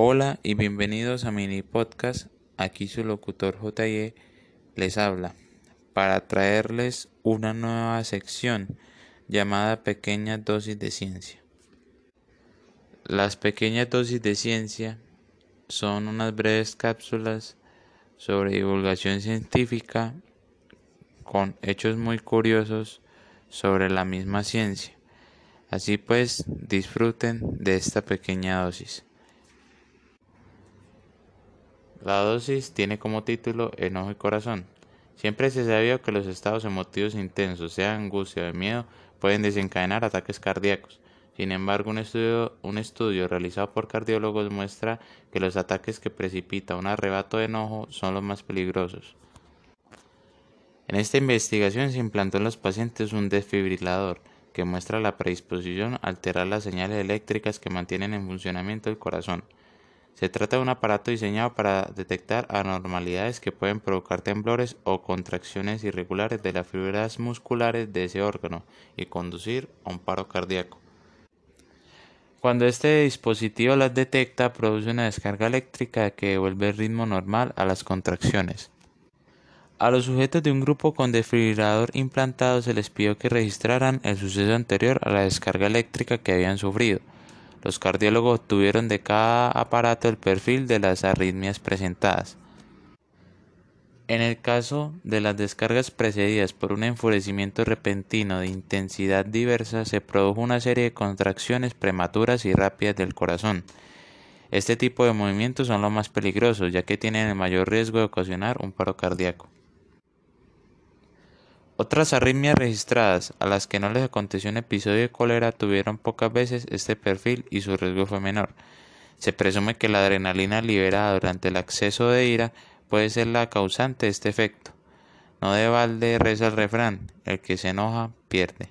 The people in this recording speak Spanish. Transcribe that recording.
Hola y bienvenidos a mini podcast. Aquí su locutor JE les habla para traerles una nueva sección llamada Pequeñas dosis de ciencia. Las pequeñas dosis de ciencia son unas breves cápsulas sobre divulgación científica con hechos muy curiosos sobre la misma ciencia. Así pues, disfruten de esta pequeña dosis. La dosis tiene como título Enojo y Corazón. Siempre se sabido que los estados emotivos intensos, sea angustia o miedo, pueden desencadenar ataques cardíacos. Sin embargo, un estudio, un estudio realizado por cardiólogos muestra que los ataques que precipita un arrebato de enojo son los más peligrosos. En esta investigación se implantó en los pacientes un desfibrilador que muestra la predisposición a alterar las señales eléctricas que mantienen en funcionamiento el corazón. Se trata de un aparato diseñado para detectar anormalidades que pueden provocar temblores o contracciones irregulares de las fibras musculares de ese órgano y conducir a un paro cardíaco. Cuando este dispositivo las detecta, produce una descarga eléctrica que devuelve el ritmo normal a las contracciones. A los sujetos de un grupo con desfibrilador implantado se les pidió que registraran el suceso anterior a la descarga eléctrica que habían sufrido. Los cardiólogos obtuvieron de cada aparato el perfil de las arritmias presentadas. En el caso de las descargas precedidas por un enfurecimiento repentino de intensidad diversa, se produjo una serie de contracciones prematuras y rápidas del corazón. Este tipo de movimientos son los más peligrosos, ya que tienen el mayor riesgo de ocasionar un paro cardíaco. Otras arritmias registradas a las que no les aconteció un episodio de cólera tuvieron pocas veces este perfil y su riesgo fue menor. Se presume que la adrenalina liberada durante el acceso de ira puede ser la causante de este efecto. No de balde reza el refrán, el que se enoja pierde.